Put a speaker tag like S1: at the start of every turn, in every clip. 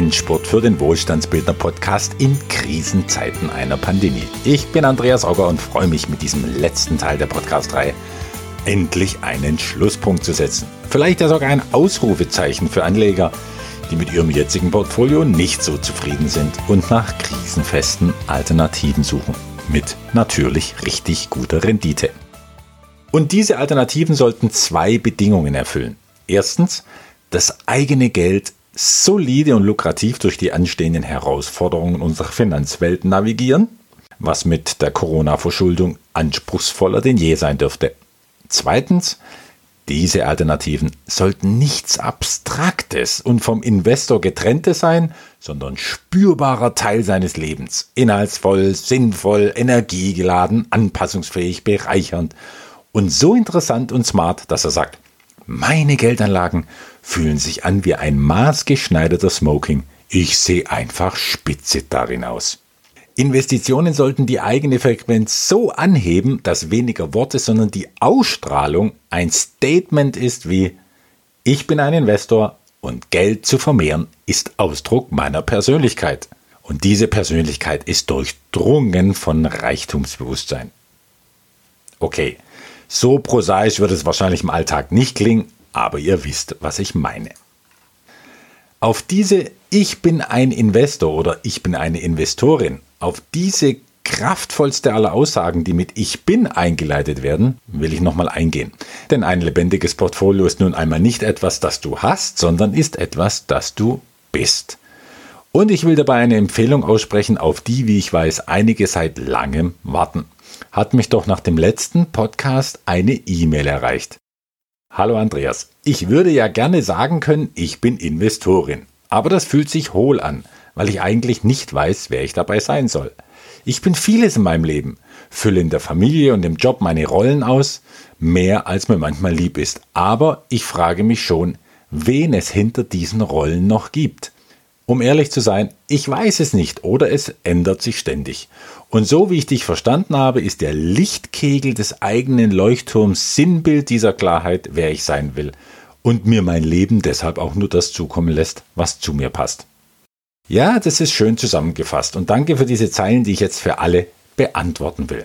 S1: Endspurt für den Wohlstandsbildner Podcast in Krisenzeiten einer Pandemie. Ich bin Andreas Auger und freue mich mit diesem letzten Teil der Podcast-Reihe endlich einen Schlusspunkt zu setzen. Vielleicht ja sogar ein Ausrufezeichen für Anleger, die mit ihrem jetzigen Portfolio nicht so zufrieden sind und nach krisenfesten Alternativen suchen. Mit natürlich richtig guter Rendite. Und diese Alternativen sollten zwei Bedingungen erfüllen. Erstens, das eigene Geld solide und lukrativ durch die anstehenden Herausforderungen unserer Finanzwelt navigieren, was mit der Corona-Verschuldung anspruchsvoller denn je sein dürfte. Zweitens, diese Alternativen sollten nichts Abstraktes und vom Investor getrenntes sein, sondern spürbarer Teil seines Lebens. Inhaltsvoll, sinnvoll, energiegeladen, anpassungsfähig, bereichernd und so interessant und smart, dass er sagt, meine Geldanlagen fühlen sich an wie ein maßgeschneiderter Smoking. Ich sehe einfach spitze darin aus. Investitionen sollten die eigene Frequenz so anheben, dass weniger Worte, sondern die Ausstrahlung ein Statement ist wie Ich bin ein Investor und Geld zu vermehren ist Ausdruck meiner Persönlichkeit. Und diese Persönlichkeit ist durchdrungen von Reichtumsbewusstsein. Okay, so prosaisch wird es wahrscheinlich im Alltag nicht klingen, aber ihr wisst, was ich meine. Auf diese Ich bin ein Investor oder Ich bin eine Investorin, auf diese kraftvollste aller Aussagen, die mit Ich bin eingeleitet werden, will ich nochmal eingehen. Denn ein lebendiges Portfolio ist nun einmal nicht etwas, das du hast, sondern ist etwas, das du bist. Und ich will dabei eine Empfehlung aussprechen, auf die, wie ich weiß, einige seit langem warten hat mich doch nach dem letzten Podcast eine E-Mail erreicht. Hallo Andreas, ich würde ja gerne sagen können, ich bin Investorin. Aber das fühlt sich hohl an, weil ich eigentlich nicht weiß, wer ich dabei sein soll. Ich bin vieles in meinem Leben, fülle in der Familie und im Job meine Rollen aus, mehr als mir manchmal lieb ist. Aber ich frage mich schon, wen es hinter diesen Rollen noch gibt. Um ehrlich zu sein, ich weiß es nicht oder es ändert sich ständig. Und so wie ich dich verstanden habe, ist der Lichtkegel des eigenen Leuchtturms Sinnbild dieser Klarheit, wer ich sein will und mir mein Leben deshalb auch nur das zukommen lässt, was zu mir passt. Ja, das ist schön zusammengefasst und danke für diese Zeilen, die ich jetzt für alle beantworten will.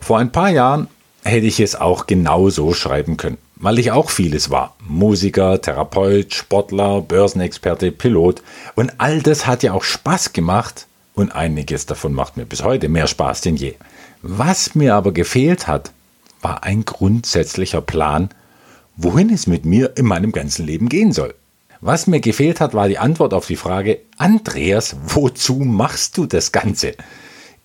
S1: Vor ein paar Jahren hätte ich es auch genau so schreiben können weil ich auch vieles war. Musiker, Therapeut, Sportler, Börsenexperte, Pilot. Und all das hat ja auch Spaß gemacht und einiges davon macht mir bis heute mehr Spaß denn je. Was mir aber gefehlt hat, war ein grundsätzlicher Plan, wohin es mit mir in meinem ganzen Leben gehen soll. Was mir gefehlt hat, war die Antwort auf die Frage, Andreas, wozu machst du das Ganze?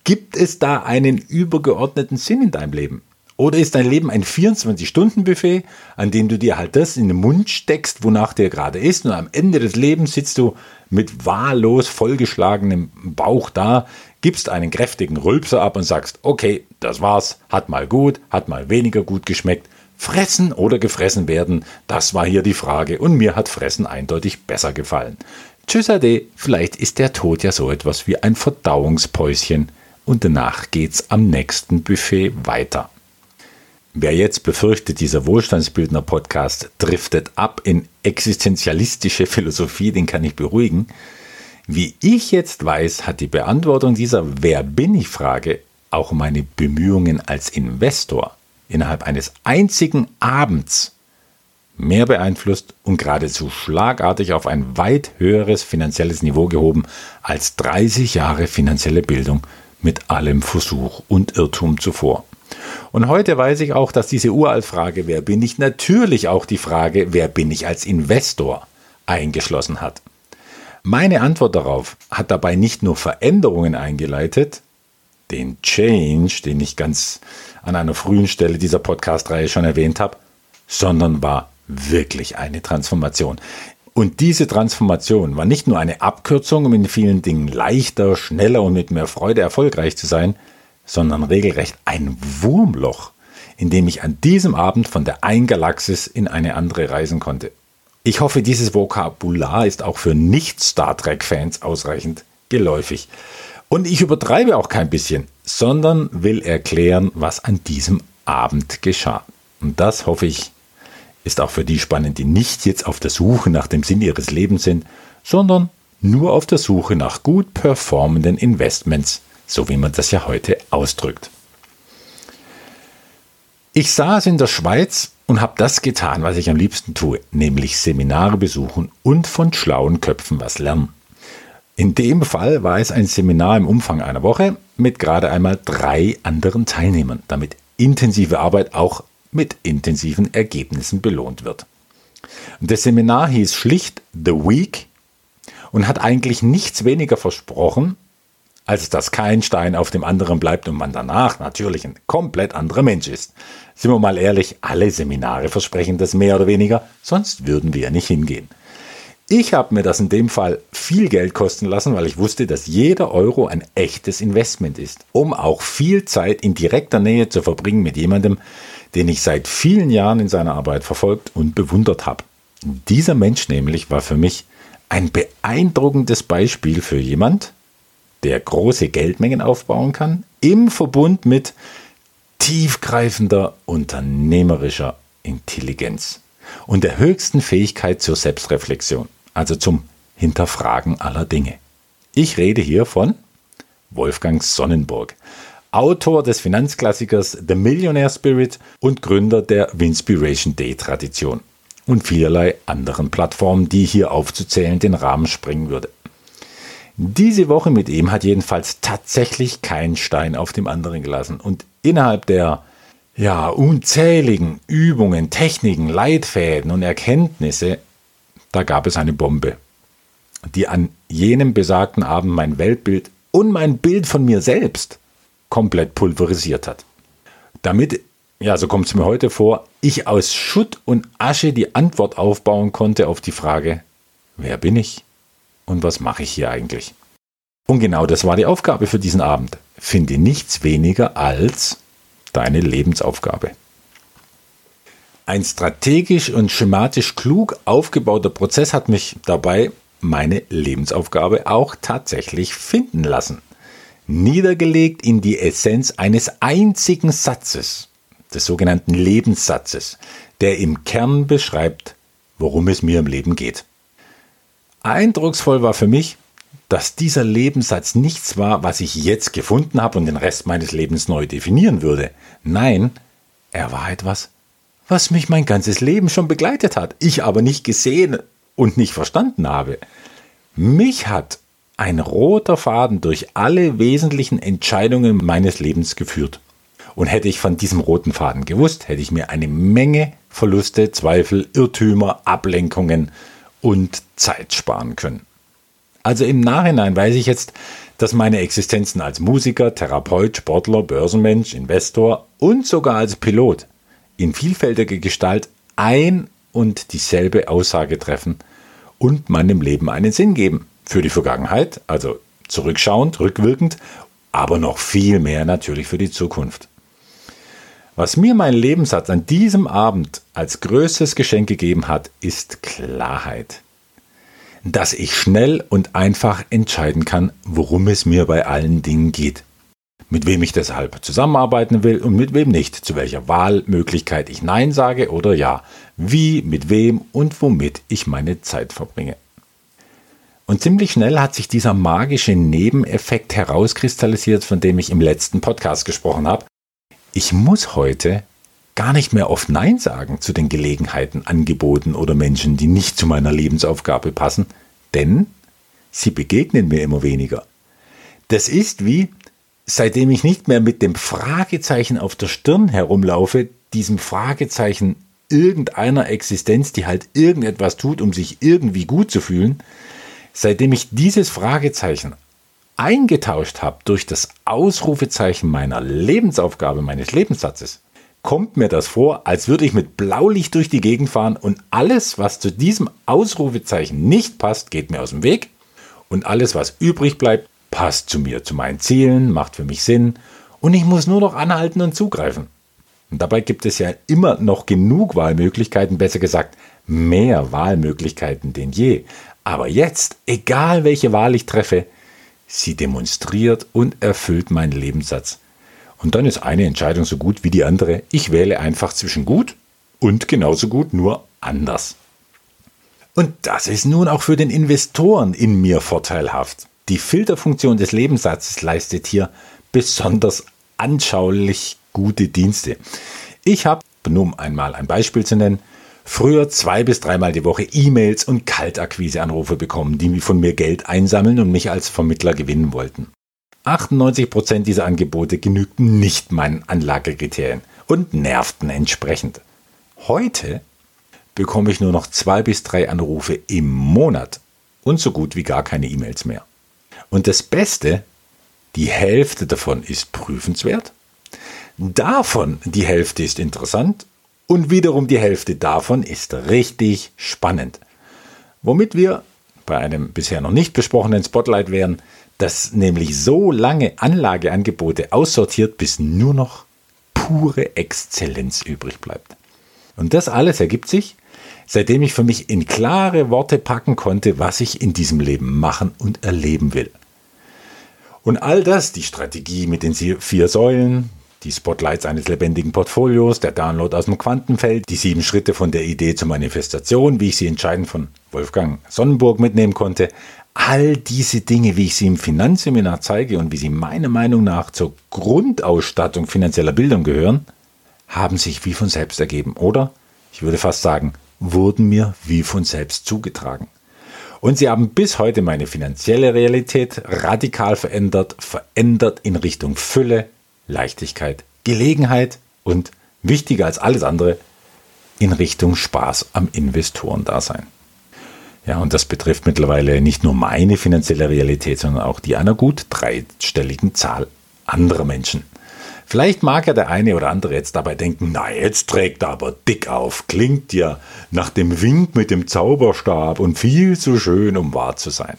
S1: Gibt es da einen übergeordneten Sinn in deinem Leben? Oder ist dein Leben ein 24-Stunden-Buffet, an dem du dir halt das in den Mund steckst, wonach dir gerade ist, und am Ende des Lebens sitzt du mit wahllos vollgeschlagenem Bauch da, gibst einen kräftigen Rülpser ab und sagst, okay, das war's, hat mal gut, hat mal weniger gut geschmeckt. Fressen oder gefressen werden, das war hier die Frage und mir hat Fressen eindeutig besser gefallen. Tschüss Ade, vielleicht ist der Tod ja so etwas wie ein Verdauungspäuschen und danach geht's am nächsten Buffet weiter. Wer jetzt befürchtet, dieser Wohlstandsbildner-Podcast driftet ab in existenzialistische Philosophie, den kann ich beruhigen. Wie ich jetzt weiß, hat die Beantwortung dieser Wer bin ich Frage auch meine Bemühungen als Investor innerhalb eines einzigen Abends mehr beeinflusst und geradezu schlagartig auf ein weit höheres finanzielles Niveau gehoben als 30 Jahre finanzielle Bildung mit allem Versuch und Irrtum zuvor. Und heute weiß ich auch, dass diese Uraltfrage, wer bin ich, natürlich auch die Frage, wer bin ich als Investor eingeschlossen hat. Meine Antwort darauf hat dabei nicht nur Veränderungen eingeleitet, den Change, den ich ganz an einer frühen Stelle dieser Podcast-Reihe schon erwähnt habe, sondern war wirklich eine Transformation. Und diese Transformation war nicht nur eine Abkürzung, um in vielen Dingen leichter, schneller und mit mehr Freude erfolgreich zu sein, sondern regelrecht ein Wurmloch, in dem ich an diesem Abend von der einen Galaxis in eine andere reisen konnte. Ich hoffe, dieses Vokabular ist auch für Nicht-Star Trek-Fans ausreichend geläufig. Und ich übertreibe auch kein bisschen, sondern will erklären, was an diesem Abend geschah. Und das hoffe ich, ist auch für die spannend, die nicht jetzt auf der Suche nach dem Sinn ihres Lebens sind, sondern nur auf der Suche nach gut performenden Investments, so wie man das ja heute ausdrückt. Ich saß in der Schweiz und habe das getan, was ich am liebsten tue, nämlich Seminare besuchen und von schlauen Köpfen was lernen. In dem Fall war es ein Seminar im Umfang einer Woche mit gerade einmal drei anderen Teilnehmern, damit intensive Arbeit auch mit intensiven Ergebnissen belohnt wird. Das Seminar hieß schlicht The Week und hat eigentlich nichts weniger versprochen, als dass kein Stein auf dem anderen bleibt und man danach natürlich ein komplett anderer Mensch ist. Sind wir mal ehrlich, alle Seminare versprechen das mehr oder weniger, sonst würden wir nicht hingehen. Ich habe mir das in dem Fall viel Geld kosten lassen, weil ich wusste, dass jeder Euro ein echtes Investment ist, um auch viel Zeit in direkter Nähe zu verbringen mit jemandem, den ich seit vielen Jahren in seiner Arbeit verfolgt und bewundert habe. Dieser Mensch nämlich war für mich ein beeindruckendes Beispiel für jemand, der große Geldmengen aufbauen kann, im Verbund mit tiefgreifender unternehmerischer Intelligenz und der höchsten Fähigkeit zur Selbstreflexion, also zum Hinterfragen aller Dinge. Ich rede hier von Wolfgang Sonnenburg, Autor des Finanzklassikers The Millionaire Spirit und Gründer der Winspiration Day Tradition und vielerlei anderen Plattformen, die hier aufzuzählen den Rahmen sprengen würde. Diese Woche mit ihm hat jedenfalls tatsächlich kein Stein auf dem anderen gelassen und innerhalb der ja, unzähligen Übungen, Techniken, Leitfäden und Erkenntnisse, da gab es eine Bombe, die an jenem besagten Abend mein Weltbild und mein Bild von mir selbst komplett pulverisiert hat. Damit, ja, so kommt es mir heute vor, ich aus Schutt und Asche die Antwort aufbauen konnte auf die Frage, wer bin ich und was mache ich hier eigentlich? Und genau das war die Aufgabe für diesen Abend. Finde nichts weniger als deine Lebensaufgabe. Ein strategisch und schematisch klug aufgebauter Prozess hat mich dabei meine Lebensaufgabe auch tatsächlich finden lassen. Niedergelegt in die Essenz eines einzigen Satzes, des sogenannten Lebenssatzes, der im Kern beschreibt, worum es mir im Leben geht. Eindrucksvoll war für mich, dass dieser Lebenssatz nichts war, was ich jetzt gefunden habe und den Rest meines Lebens neu definieren würde. Nein, er war etwas, was mich mein ganzes Leben schon begleitet hat, ich aber nicht gesehen und nicht verstanden habe. Mich hat ein roter Faden durch alle wesentlichen Entscheidungen meines Lebens geführt. Und hätte ich von diesem roten Faden gewusst, hätte ich mir eine Menge Verluste, Zweifel, Irrtümer, Ablenkungen und Zeit sparen können. Also im Nachhinein weiß ich jetzt, dass meine Existenzen als Musiker, Therapeut, Sportler, Börsenmensch, Investor und sogar als Pilot in vielfältiger Gestalt ein und dieselbe Aussage treffen und meinem Leben einen Sinn geben. Für die Vergangenheit, also zurückschauend, rückwirkend, aber noch viel mehr natürlich für die Zukunft. Was mir mein Lebenssatz an diesem Abend als größtes Geschenk gegeben hat, ist Klarheit dass ich schnell und einfach entscheiden kann, worum es mir bei allen Dingen geht. Mit wem ich deshalb zusammenarbeiten will und mit wem nicht, zu welcher Wahlmöglichkeit ich Nein sage oder Ja, wie, mit wem und womit ich meine Zeit verbringe. Und ziemlich schnell hat sich dieser magische Nebeneffekt herauskristallisiert, von dem ich im letzten Podcast gesprochen habe. Ich muss heute gar nicht mehr oft Nein sagen zu den Gelegenheiten, Angeboten oder Menschen, die nicht zu meiner Lebensaufgabe passen, denn sie begegnen mir immer weniger. Das ist wie, seitdem ich nicht mehr mit dem Fragezeichen auf der Stirn herumlaufe, diesem Fragezeichen irgendeiner Existenz, die halt irgendetwas tut, um sich irgendwie gut zu fühlen, seitdem ich dieses Fragezeichen eingetauscht habe durch das Ausrufezeichen meiner Lebensaufgabe, meines Lebenssatzes, kommt mir das vor, als würde ich mit Blaulicht durch die Gegend fahren und alles, was zu diesem Ausrufezeichen nicht passt, geht mir aus dem Weg und alles, was übrig bleibt, passt zu mir, zu meinen Zielen, macht für mich Sinn und ich muss nur noch anhalten und zugreifen. Und dabei gibt es ja immer noch genug Wahlmöglichkeiten, besser gesagt mehr Wahlmöglichkeiten denn je. Aber jetzt, egal welche Wahl ich treffe, sie demonstriert und erfüllt meinen Lebenssatz und dann ist eine Entscheidung so gut wie die andere. Ich wähle einfach zwischen gut und genauso gut, nur anders. Und das ist nun auch für den Investoren in mir vorteilhaft. Die Filterfunktion des Lebenssatzes leistet hier besonders anschaulich gute Dienste. Ich habe, um einmal ein Beispiel zu nennen, früher zwei bis dreimal die Woche E-Mails und Kaltakquiseanrufe bekommen, die von mir Geld einsammeln und mich als Vermittler gewinnen wollten. 98% dieser Angebote genügten nicht meinen Anlagekriterien und nervten entsprechend. Heute bekomme ich nur noch zwei bis drei Anrufe im Monat und so gut wie gar keine E-Mails mehr. Und das Beste, die Hälfte davon ist prüfenswert, davon die Hälfte ist interessant und wiederum die Hälfte davon ist richtig spannend. Womit wir bei einem bisher noch nicht besprochenen Spotlight wären, dass nämlich so lange Anlageangebote aussortiert, bis nur noch pure Exzellenz übrig bleibt. Und das alles ergibt sich, seitdem ich für mich in klare Worte packen konnte, was ich in diesem Leben machen und erleben will. Und all das, die Strategie mit den vier Säulen, die Spotlights eines lebendigen Portfolios, der Download aus dem Quantenfeld, die sieben Schritte von der Idee zur Manifestation, wie ich sie entscheidend von Wolfgang Sonnenburg mitnehmen konnte, all diese Dinge, wie ich sie im Finanzseminar zeige und wie sie meiner Meinung nach zur Grundausstattung finanzieller Bildung gehören, haben sich wie von selbst ergeben oder, ich würde fast sagen, wurden mir wie von selbst zugetragen. Und sie haben bis heute meine finanzielle Realität radikal verändert, verändert in Richtung Fülle, Leichtigkeit, Gelegenheit und, wichtiger als alles andere, in Richtung Spaß am Investorendasein. Ja, und das betrifft mittlerweile nicht nur meine finanzielle Realität, sondern auch die einer gut dreistelligen Zahl anderer Menschen. Vielleicht mag ja der eine oder andere jetzt dabei denken, na, jetzt trägt er aber dick auf, klingt ja nach dem Wink mit dem Zauberstab und viel zu schön, um wahr zu sein.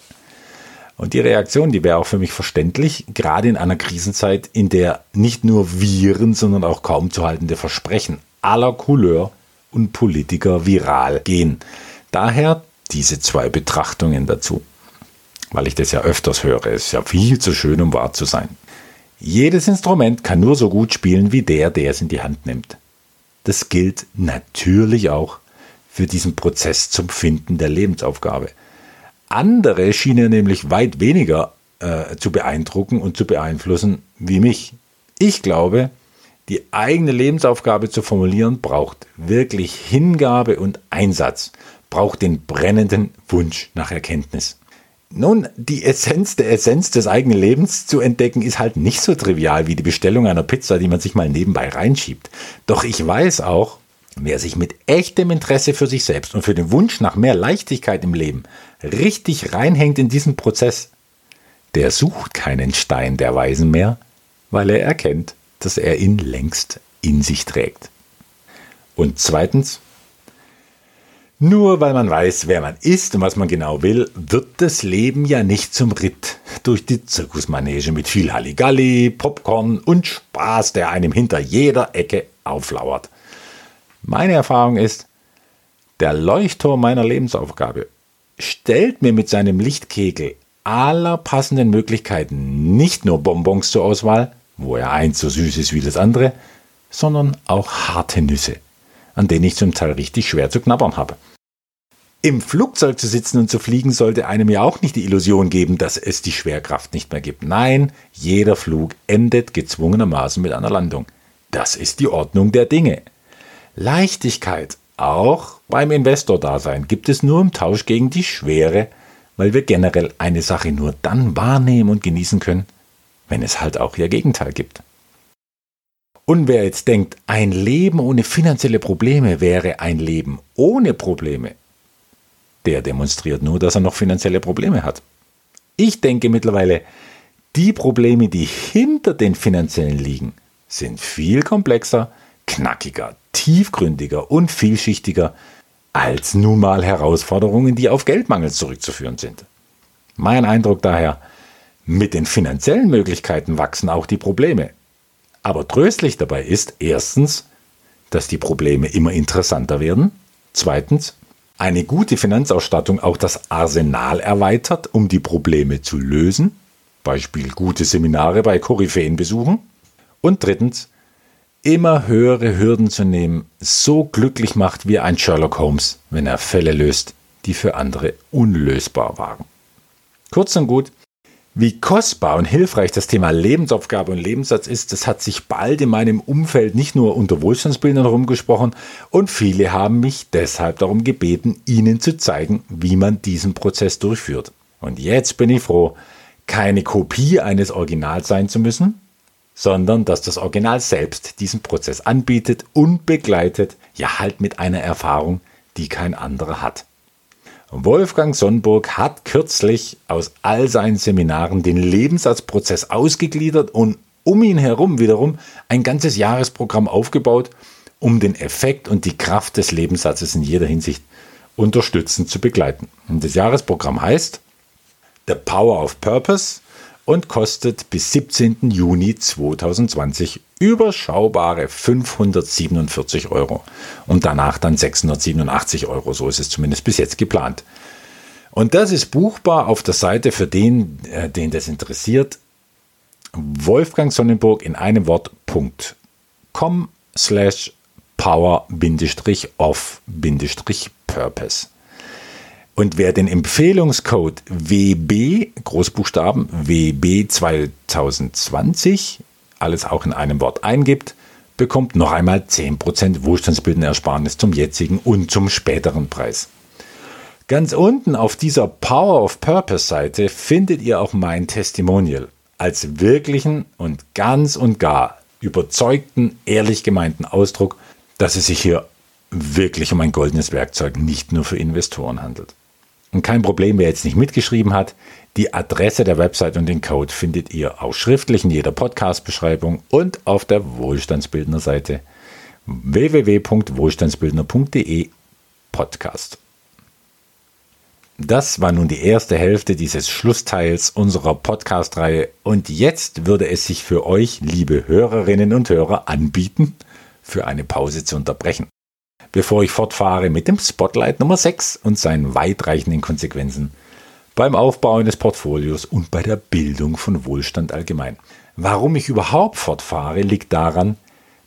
S1: Und die Reaktion, die wäre auch für mich verständlich, gerade in einer Krisenzeit, in der nicht nur Viren, sondern auch kaum zu haltende Versprechen aller Couleur und Politiker viral gehen. Daher diese zwei Betrachtungen dazu. Weil ich das ja öfters höre, es ist ja viel zu schön, um wahr zu sein. Jedes Instrument kann nur so gut spielen wie der, der es in die Hand nimmt. Das gilt natürlich auch für diesen Prozess zum Finden der Lebensaufgabe. Andere schienen nämlich weit weniger äh, zu beeindrucken und zu beeinflussen wie mich. Ich glaube, die eigene Lebensaufgabe zu formulieren braucht wirklich Hingabe und Einsatz, braucht den brennenden Wunsch nach Erkenntnis. Nun, die Essenz der Essenz des eigenen Lebens zu entdecken, ist halt nicht so trivial wie die Bestellung einer Pizza, die man sich mal nebenbei reinschiebt. Doch ich weiß auch, wer sich mit echtem Interesse für sich selbst und für den Wunsch nach mehr Leichtigkeit im Leben richtig reinhängt in diesen Prozess, der sucht keinen Stein der Weisen mehr, weil er erkennt, dass er ihn längst in sich trägt. Und zweitens, nur weil man weiß, wer man ist und was man genau will, wird das Leben ja nicht zum Ritt durch die Zirkusmanege mit viel Halligalli, Popcorn und Spaß, der einem hinter jeder Ecke auflauert. Meine Erfahrung ist, der Leuchtturm meiner Lebensaufgabe stellt mir mit seinem Lichtkegel aller passenden Möglichkeiten nicht nur Bonbons zur Auswahl, wo er eins so süß ist wie das andere, sondern auch harte Nüsse an denen ich zum Teil richtig schwer zu knabbern habe. Im Flugzeug zu sitzen und zu fliegen sollte einem ja auch nicht die Illusion geben, dass es die Schwerkraft nicht mehr gibt. Nein, jeder Flug endet gezwungenermaßen mit einer Landung. Das ist die Ordnung der Dinge. Leichtigkeit, auch beim Investor-Dasein, gibt es nur im Tausch gegen die Schwere, weil wir generell eine Sache nur dann wahrnehmen und genießen können, wenn es halt auch ihr Gegenteil gibt. Und wer jetzt denkt, ein Leben ohne finanzielle Probleme wäre ein Leben ohne Probleme, der demonstriert nur, dass er noch finanzielle Probleme hat. Ich denke mittlerweile, die Probleme, die hinter den finanziellen liegen, sind viel komplexer, knackiger, tiefgründiger und vielschichtiger als nun mal Herausforderungen, die auf Geldmangel zurückzuführen sind. Mein Eindruck daher, mit den finanziellen Möglichkeiten wachsen auch die Probleme. Aber tröstlich dabei ist erstens, dass die Probleme immer interessanter werden. Zweitens, eine gute Finanzausstattung auch das Arsenal erweitert, um die Probleme zu lösen. Beispiel gute Seminare bei Koryphäen besuchen. Und drittens, immer höhere Hürden zu nehmen, so glücklich macht wie ein Sherlock Holmes, wenn er Fälle löst, die für andere unlösbar waren. Kurz und gut, wie kostbar und hilfreich das Thema Lebensaufgabe und Lebenssatz ist, das hat sich bald in meinem Umfeld nicht nur unter Wohlstandsbildern herumgesprochen und viele haben mich deshalb darum gebeten, ihnen zu zeigen, wie man diesen Prozess durchführt. Und jetzt bin ich froh, keine Kopie eines Originals sein zu müssen, sondern dass das Original selbst diesen Prozess anbietet und begleitet, ja halt mit einer Erfahrung, die kein anderer hat. Wolfgang Sonnburg hat kürzlich aus all seinen Seminaren den Lebenssatzprozess ausgegliedert und um ihn herum wiederum ein ganzes Jahresprogramm aufgebaut, um den Effekt und die Kraft des Lebenssatzes in jeder Hinsicht unterstützend zu begleiten. Und das Jahresprogramm heißt The Power of Purpose und kostet bis 17. Juni 2020 überschaubare 547 Euro und danach dann 687 Euro. So ist es zumindest bis jetzt geplant. Und das ist buchbar auf der Seite für den, äh, den das interessiert. Wolfgang Sonnenburg in einem Wort.com slash power-of-purpose. Und wer den Empfehlungscode WB, Großbuchstaben, WB 2020, alles auch in einem Wort eingibt, bekommt noch einmal 10% wohlstandsbildende Ersparnis zum jetzigen und zum späteren Preis. Ganz unten auf dieser Power of Purpose Seite findet ihr auch mein Testimonial als wirklichen und ganz und gar überzeugten, ehrlich gemeinten Ausdruck, dass es sich hier wirklich um ein goldenes Werkzeug nicht nur für Investoren handelt. Und kein Problem, wer jetzt nicht mitgeschrieben hat. Die Adresse der Website und den Code findet ihr auch schriftlich in jeder Podcast-Beschreibung und auf der Wohlstandsbildner-Seite www.wohlstandsbildner.de Podcast. Das war nun die erste Hälfte dieses Schlussteils unserer Podcast-Reihe und jetzt würde es sich für euch, liebe Hörerinnen und Hörer, anbieten, für eine Pause zu unterbrechen bevor ich fortfahre mit dem Spotlight Nummer 6 und seinen weitreichenden Konsequenzen beim Aufbau eines Portfolios und bei der Bildung von Wohlstand allgemein. Warum ich überhaupt fortfahre, liegt daran,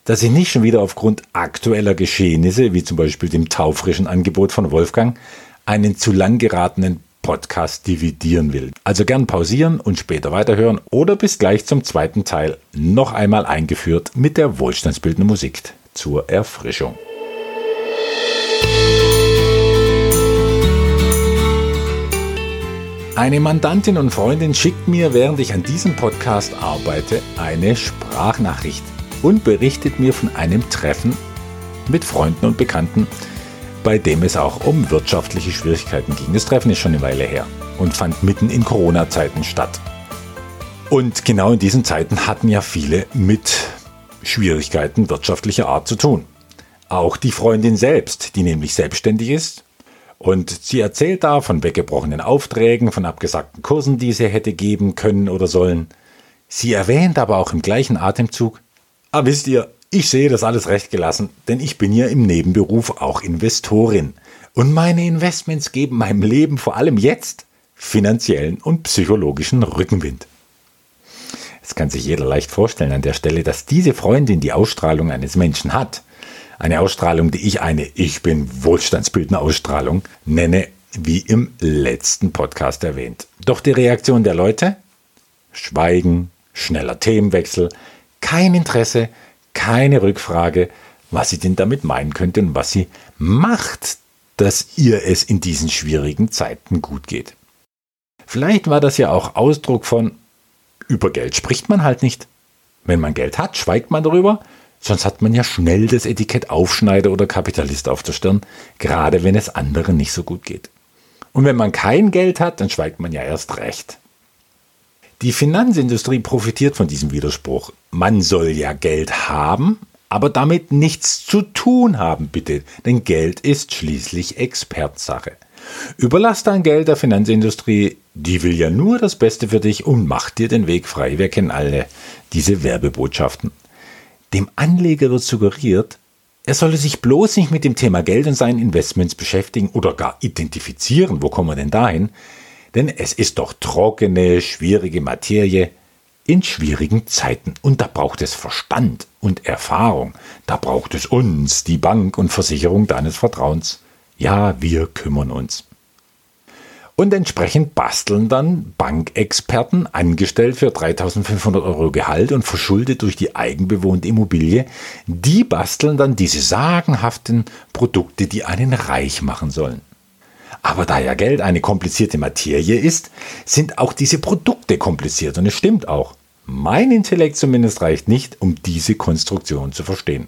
S1: dass ich nicht schon wieder aufgrund aktueller Geschehnisse, wie zum Beispiel dem taufrischen Angebot von Wolfgang, einen zu lang geratenen Podcast dividieren will. Also gern pausieren und später weiterhören oder bis gleich zum zweiten Teil noch einmal eingeführt mit der wohlstandsbildenden Musik zur Erfrischung. Eine Mandantin und Freundin schickt mir, während ich an diesem Podcast arbeite, eine Sprachnachricht und berichtet mir von einem Treffen mit Freunden und Bekannten, bei dem es auch um wirtschaftliche Schwierigkeiten ging. Das Treffen ist schon eine Weile her und fand mitten in Corona-Zeiten statt. Und genau in diesen Zeiten hatten ja viele mit Schwierigkeiten wirtschaftlicher Art zu tun. Auch die Freundin selbst, die nämlich selbstständig ist und sie erzählt da von weggebrochenen Aufträgen, von abgesagten Kursen, die sie hätte geben können oder sollen. Sie erwähnt aber auch im gleichen Atemzug, ah wisst ihr, ich sehe das alles recht gelassen, denn ich bin ja im Nebenberuf auch Investorin. Und meine Investments geben meinem Leben vor allem jetzt finanziellen und psychologischen Rückenwind. Es kann sich jeder leicht vorstellen an der Stelle, dass diese Freundin die Ausstrahlung eines Menschen hat, eine Ausstrahlung, die ich eine Ich bin Wohlstandsbildner Ausstrahlung nenne, wie im letzten Podcast erwähnt. Doch die Reaktion der Leute? Schweigen, schneller Themenwechsel, kein Interesse, keine Rückfrage, was sie denn damit meinen könnte und was sie macht, dass ihr es in diesen schwierigen Zeiten gut geht. Vielleicht war das ja auch Ausdruck von, über Geld spricht man halt nicht. Wenn man Geld hat, schweigt man darüber, Sonst hat man ja schnell das Etikett Aufschneider oder Kapitalist auf der Stirn, gerade wenn es anderen nicht so gut geht. Und wenn man kein Geld hat, dann schweigt man ja erst recht. Die Finanzindustrie profitiert von diesem Widerspruch. Man soll ja Geld haben, aber damit nichts zu tun haben, bitte, denn Geld ist schließlich Expertsache. Überlass dein Geld der Finanzindustrie, die will ja nur das Beste für dich und macht dir den Weg frei. Wir kennen alle diese Werbebotschaften. Dem Anleger wird suggeriert, er solle sich bloß nicht mit dem Thema Geld und seinen Investments beschäftigen oder gar identifizieren. Wo kommen wir denn dahin? Denn es ist doch trockene, schwierige Materie in schwierigen Zeiten. Und da braucht es Verstand und Erfahrung. Da braucht es uns, die Bank und Versicherung deines Vertrauens. Ja, wir kümmern uns. Und entsprechend basteln dann Bankexperten, angestellt für 3500 Euro Gehalt und verschuldet durch die eigenbewohnte Immobilie, die basteln dann diese sagenhaften Produkte, die einen reich machen sollen. Aber da ja Geld eine komplizierte Materie ist, sind auch diese Produkte kompliziert und es stimmt auch. Mein Intellekt zumindest reicht nicht, um diese Konstruktion zu verstehen.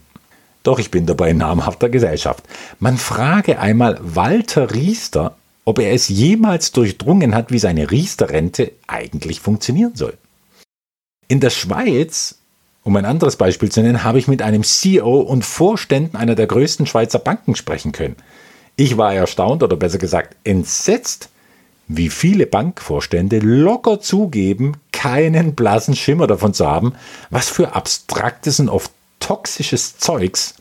S1: Doch ich bin dabei in namhafter Gesellschaft. Man frage einmal Walter Riester, ob er es jemals durchdrungen hat, wie seine Riester-Rente eigentlich funktionieren soll. In der Schweiz, um ein anderes Beispiel zu nennen, habe ich mit einem CEO und Vorständen einer der größten Schweizer Banken sprechen können. Ich war erstaunt oder besser gesagt entsetzt, wie viele Bankvorstände locker zugeben, keinen blassen Schimmer davon zu haben, was für abstraktes und oft toxisches Zeugs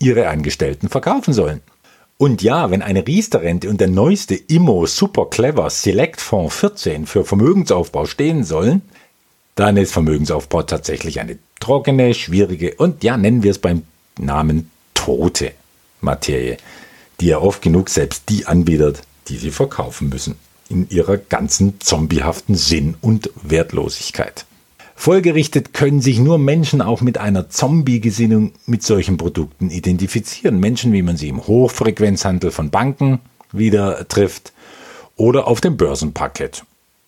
S1: ihre Angestellten verkaufen sollen. Und ja, wenn eine Riester-Rente und der neueste Immo Super Clever Select Fonds 14 für Vermögensaufbau stehen sollen, dann ist Vermögensaufbau tatsächlich eine trockene, schwierige und ja, nennen wir es beim Namen tote Materie, die ja oft genug selbst die anbietet, die sie verkaufen müssen, in ihrer ganzen zombiehaften Sinn und Wertlosigkeit. Folgerichtet können sich nur Menschen auch mit einer Zombie-Gesinnung mit solchen Produkten identifizieren. Menschen, wie man sie im Hochfrequenzhandel von Banken wieder trifft oder auf dem Börsenparkett.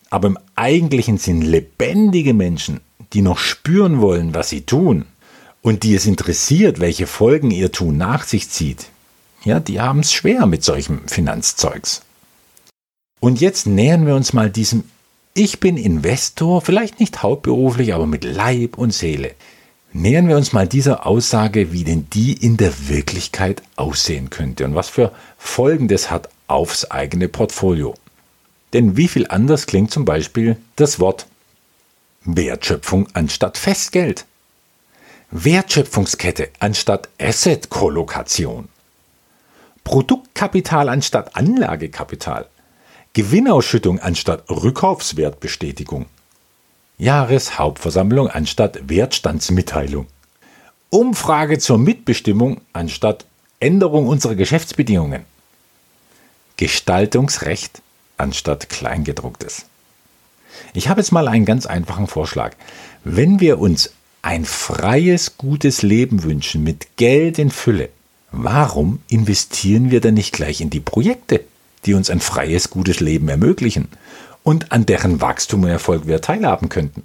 S1: Aber im eigentlichen Sinn lebendige Menschen, die noch spüren wollen, was sie tun und die es interessiert, welche Folgen ihr Tun nach sich zieht, ja, die haben es schwer mit solchem Finanzzeugs. Und jetzt nähern wir uns mal diesem ich bin Investor, vielleicht nicht hauptberuflich, aber mit Leib und Seele. Nähern wir uns mal dieser Aussage, wie denn die in der Wirklichkeit aussehen könnte und was für Folgen das hat aufs eigene Portfolio. Denn wie viel anders klingt zum Beispiel das Wort Wertschöpfung anstatt Festgeld, Wertschöpfungskette anstatt Asset-Kollokation, Produktkapital anstatt Anlagekapital, Gewinnausschüttung anstatt Rückkaufswertbestätigung, Jahreshauptversammlung anstatt Wertstandsmitteilung, Umfrage zur Mitbestimmung anstatt Änderung unserer Geschäftsbedingungen, Gestaltungsrecht anstatt Kleingedrucktes. Ich habe jetzt mal einen ganz einfachen Vorschlag. Wenn wir uns ein freies, gutes Leben wünschen mit Geld in Fülle, warum investieren wir dann nicht gleich in die Projekte? Die uns ein freies, gutes Leben ermöglichen und an deren Wachstum und Erfolg wir teilhaben könnten.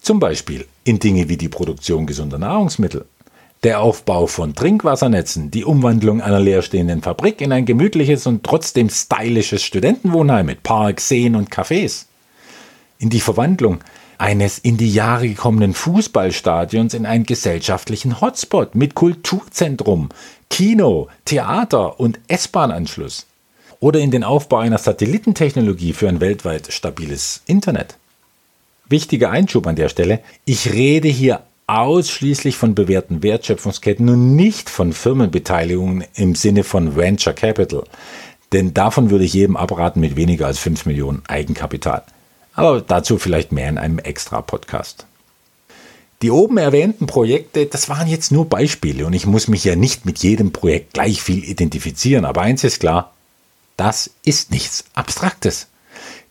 S1: Zum Beispiel in Dinge wie die Produktion gesunder Nahrungsmittel, der Aufbau von Trinkwassernetzen, die Umwandlung einer leerstehenden Fabrik in ein gemütliches und trotzdem stylisches Studentenwohnheim mit Parks, Seen und Cafés, in die Verwandlung eines in die Jahre gekommenen Fußballstadions in einen gesellschaftlichen Hotspot mit Kulturzentrum, Kino, Theater und S-Bahn-Anschluss oder in den Aufbau einer Satellitentechnologie für ein weltweit stabiles Internet. Wichtiger Einschub an der Stelle, ich rede hier ausschließlich von bewährten Wertschöpfungsketten und nicht von Firmenbeteiligungen im Sinne von Venture Capital. Denn davon würde ich jedem abraten mit weniger als 5 Millionen Eigenkapital. Aber dazu vielleicht mehr in einem extra Podcast. Die oben erwähnten Projekte, das waren jetzt nur Beispiele und ich muss mich ja nicht mit jedem Projekt gleich viel identifizieren. Aber eins ist klar, das ist nichts Abstraktes.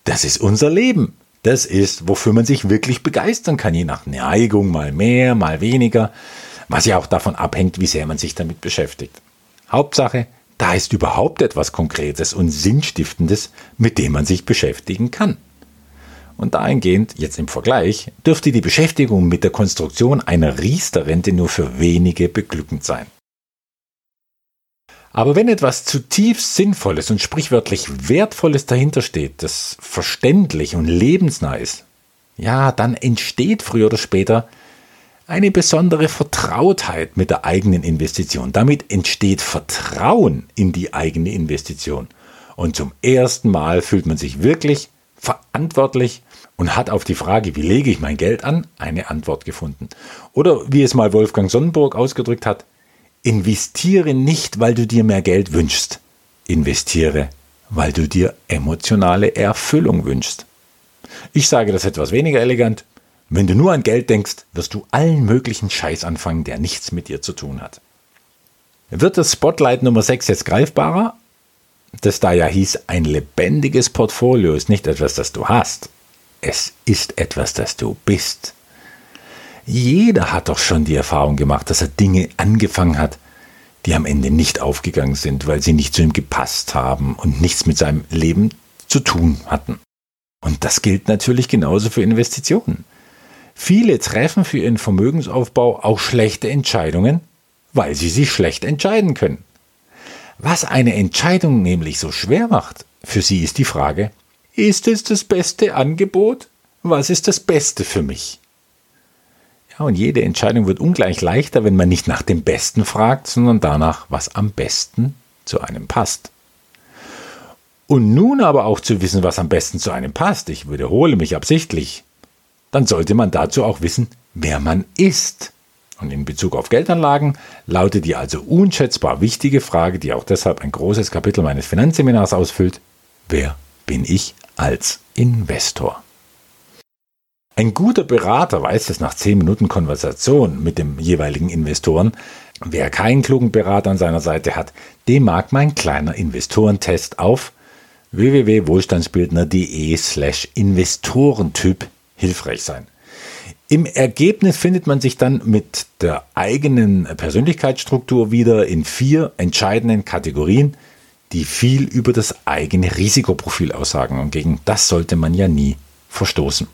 S1: Das ist unser Leben. Das ist, wofür man sich wirklich begeistern kann, je nach Neigung, mal mehr, mal weniger, was ja auch davon abhängt, wie sehr man sich damit beschäftigt. Hauptsache, da ist überhaupt etwas Konkretes und Sinnstiftendes, mit dem man sich beschäftigen kann. Und dahingehend, jetzt im Vergleich, dürfte die Beschäftigung mit der Konstruktion einer Riester-Rente nur für wenige beglückend sein. Aber wenn etwas zutiefst Sinnvolles und sprichwörtlich Wertvolles dahinter steht, das verständlich und lebensnah ist, ja, dann entsteht früher oder später eine besondere Vertrautheit mit der eigenen Investition. Damit entsteht Vertrauen in die eigene Investition. Und zum ersten Mal fühlt man sich wirklich verantwortlich und hat auf die Frage, wie lege ich mein Geld an, eine Antwort gefunden. Oder wie es mal Wolfgang Sonnenburg ausgedrückt hat, Investiere nicht, weil du dir mehr Geld wünschst. Investiere, weil du dir emotionale Erfüllung wünschst. Ich sage das etwas weniger elegant. Wenn du nur an Geld denkst, wirst du allen möglichen Scheiß anfangen, der nichts mit dir zu tun hat. Wird das Spotlight Nummer 6 jetzt greifbarer? das da ja hieß, ein lebendiges Portfolio ist nicht etwas, das du hast. Es ist etwas, das du bist. Jeder hat doch schon die Erfahrung gemacht, dass er Dinge angefangen hat, die am Ende nicht aufgegangen sind, weil sie nicht zu ihm gepasst haben und nichts mit seinem Leben zu tun hatten. Und das gilt natürlich genauso für Investitionen. Viele treffen für ihren Vermögensaufbau auch schlechte Entscheidungen, weil sie sich schlecht entscheiden können. Was eine Entscheidung nämlich so schwer macht, für sie ist die Frage, ist es das beste Angebot? Was ist das Beste für mich? Und jede Entscheidung wird ungleich leichter, wenn man nicht nach dem Besten fragt, sondern danach, was am besten zu einem passt. Und nun aber auch zu wissen, was am besten zu einem passt, ich wiederhole mich absichtlich, dann sollte man dazu auch wissen, wer man ist. Und in Bezug auf Geldanlagen lautet die also unschätzbar wichtige Frage, die auch deshalb ein großes Kapitel meines Finanzseminars ausfüllt, wer bin ich als Investor? Ein guter Berater weiß es nach zehn Minuten Konversation mit dem jeweiligen Investoren. Wer keinen klugen Berater an seiner Seite hat, dem mag mein kleiner Investorentest auf www.wohlstandsbildner.de slash Investorentyp hilfreich sein. Im Ergebnis findet man sich dann mit der eigenen Persönlichkeitsstruktur wieder in vier entscheidenden Kategorien, die viel über das eigene Risikoprofil aussagen und gegen das sollte man ja nie verstoßen.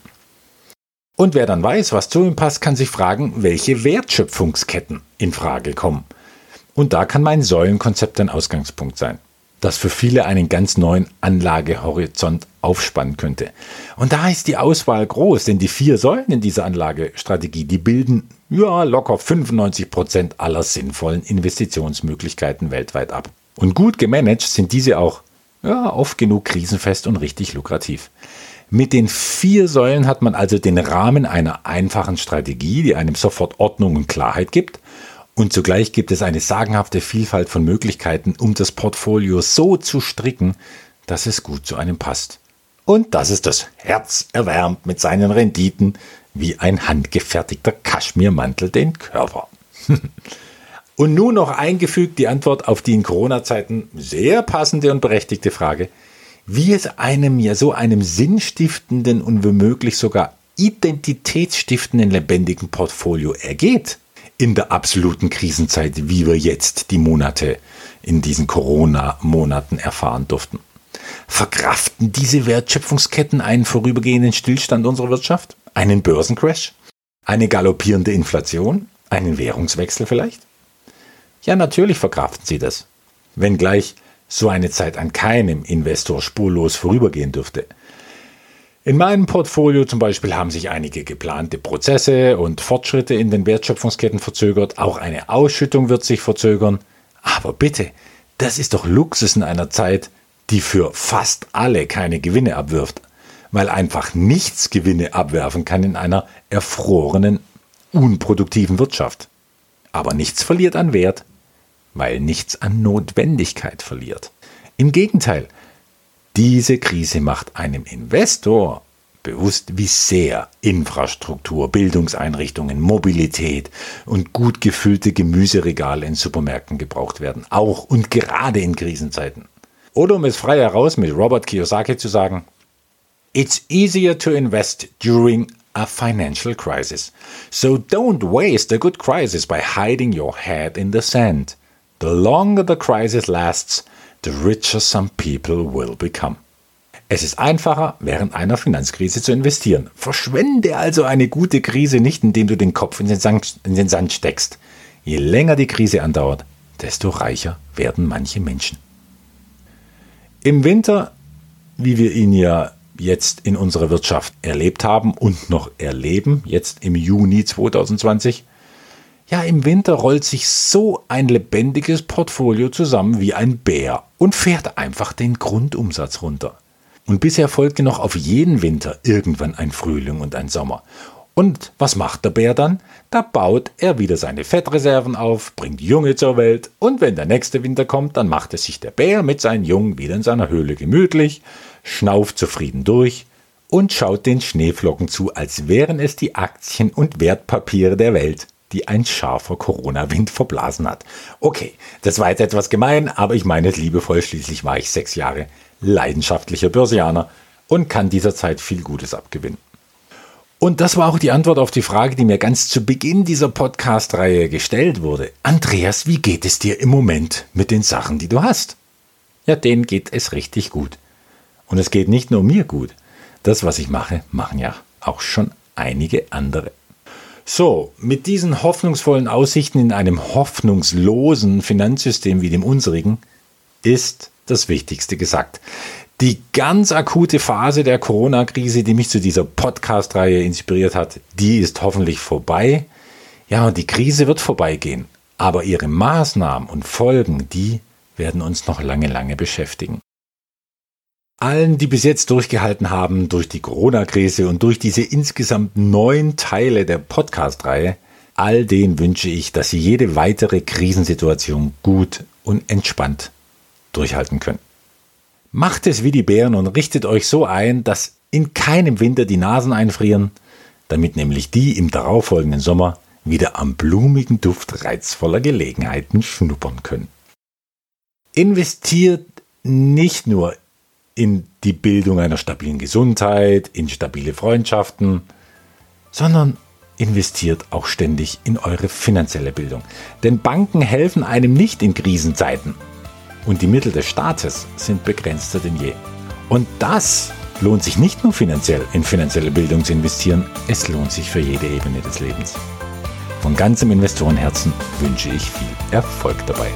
S1: Und wer dann weiß, was zu ihm passt, kann sich fragen, welche Wertschöpfungsketten in Frage kommen. Und da kann mein Säulenkonzept ein Ausgangspunkt sein, das für viele einen ganz neuen Anlagehorizont aufspannen könnte. Und da ist die Auswahl groß, denn die vier Säulen in dieser Anlagestrategie, die bilden ja locker 95 Prozent aller sinnvollen Investitionsmöglichkeiten weltweit ab. Und gut gemanagt sind diese auch ja, oft genug krisenfest und richtig lukrativ. Mit den vier Säulen hat man also den Rahmen einer einfachen Strategie, die einem sofort Ordnung und Klarheit gibt. Und zugleich gibt es eine sagenhafte Vielfalt von Möglichkeiten, um das Portfolio so zu stricken, dass es gut zu einem passt. Und dass es das Herz erwärmt mit seinen Renditen wie ein handgefertigter Kaschmirmantel den Körper. und nun noch eingefügt die Antwort auf die in Corona-Zeiten sehr passende und berechtigte Frage, wie es einem ja so einem sinnstiftenden und womöglich sogar identitätsstiftenden lebendigen Portfolio ergeht in der absoluten Krisenzeit, wie wir jetzt die Monate in diesen Corona-Monaten erfahren durften. Verkraften diese Wertschöpfungsketten einen vorübergehenden Stillstand unserer Wirtschaft? Einen Börsencrash? Eine galoppierende Inflation? Einen Währungswechsel vielleicht? Ja, natürlich verkraften sie das. Wenngleich so eine Zeit an keinem Investor spurlos vorübergehen dürfte. In meinem Portfolio zum Beispiel haben sich einige geplante Prozesse und Fortschritte in den Wertschöpfungsketten verzögert, auch eine Ausschüttung wird sich verzögern. Aber bitte, das ist doch Luxus in einer Zeit, die für fast alle keine Gewinne abwirft, weil einfach nichts Gewinne abwerfen kann in einer erfrorenen, unproduktiven Wirtschaft. Aber nichts verliert an Wert, weil nichts an Notwendigkeit verliert. Im Gegenteil, diese Krise macht einem Investor bewusst, wie sehr Infrastruktur, Bildungseinrichtungen, Mobilität und gut gefüllte Gemüseregale in Supermärkten gebraucht werden, auch und gerade in Krisenzeiten. Oder um es frei heraus mit Robert Kiyosaki zu sagen, It's easier to invest during a financial crisis. So don't waste a good crisis by hiding your head in the sand. The longer the crisis lasts, the richer some people will become. Es ist einfacher, während einer Finanzkrise zu investieren. Verschwende also eine gute Krise nicht, indem du den Kopf in den, Sand, in den Sand steckst. Je länger die Krise andauert, desto reicher werden manche Menschen. Im Winter, wie wir ihn ja jetzt in unserer Wirtschaft erlebt haben und noch erleben, jetzt im Juni 2020, ja, im Winter rollt sich so ein lebendiges Portfolio zusammen wie ein Bär und fährt einfach den Grundumsatz runter. Und bisher folgte noch auf jeden Winter irgendwann ein Frühling und ein Sommer. Und was macht der Bär dann? Da baut er wieder seine Fettreserven auf, bringt Junge zur Welt und wenn der nächste Winter kommt, dann macht es sich der Bär mit seinen Jungen wieder in seiner Höhle gemütlich, schnauft zufrieden durch und schaut den Schneeflocken zu, als wären es die Aktien und Wertpapiere der Welt die ein scharfer Corona-Wind verblasen hat. Okay, das war jetzt etwas gemein, aber ich meine es liebevoll. Schließlich war ich sechs Jahre leidenschaftlicher Börsianer und kann dieser Zeit viel Gutes abgewinnen. Und das war auch die Antwort auf die Frage, die mir ganz zu Beginn dieser Podcast-Reihe gestellt wurde. Andreas, wie geht es dir im Moment mit den Sachen, die du hast? Ja, denen geht es richtig gut. Und es geht nicht nur mir gut. Das, was ich mache, machen ja auch schon einige andere. So, mit diesen hoffnungsvollen Aussichten in einem hoffnungslosen Finanzsystem wie dem unsrigen ist das Wichtigste gesagt. Die ganz akute Phase der Corona-Krise, die mich zu dieser Podcast-Reihe inspiriert hat, die ist hoffentlich vorbei. Ja, die Krise wird vorbeigehen. Aber ihre Maßnahmen und Folgen, die werden uns noch lange, lange beschäftigen. Allen, die bis jetzt durchgehalten haben durch die Corona-Krise und durch diese insgesamt neun Teile der Podcast-Reihe, all denen wünsche ich, dass sie jede weitere Krisensituation gut und entspannt durchhalten können. Macht es wie die Bären und richtet euch so ein, dass in keinem Winter die Nasen einfrieren, damit nämlich die im darauffolgenden Sommer wieder am blumigen Duft reizvoller Gelegenheiten schnuppern können. Investiert nicht nur in die Bildung einer stabilen Gesundheit, in stabile Freundschaften, sondern investiert auch ständig in eure finanzielle Bildung. Denn Banken helfen einem nicht in Krisenzeiten und die Mittel des Staates sind begrenzter denn je. Und das lohnt sich nicht nur finanziell in finanzielle Bildung zu investieren, es lohnt sich für jede Ebene des Lebens. Von ganzem Investorenherzen wünsche ich viel Erfolg dabei.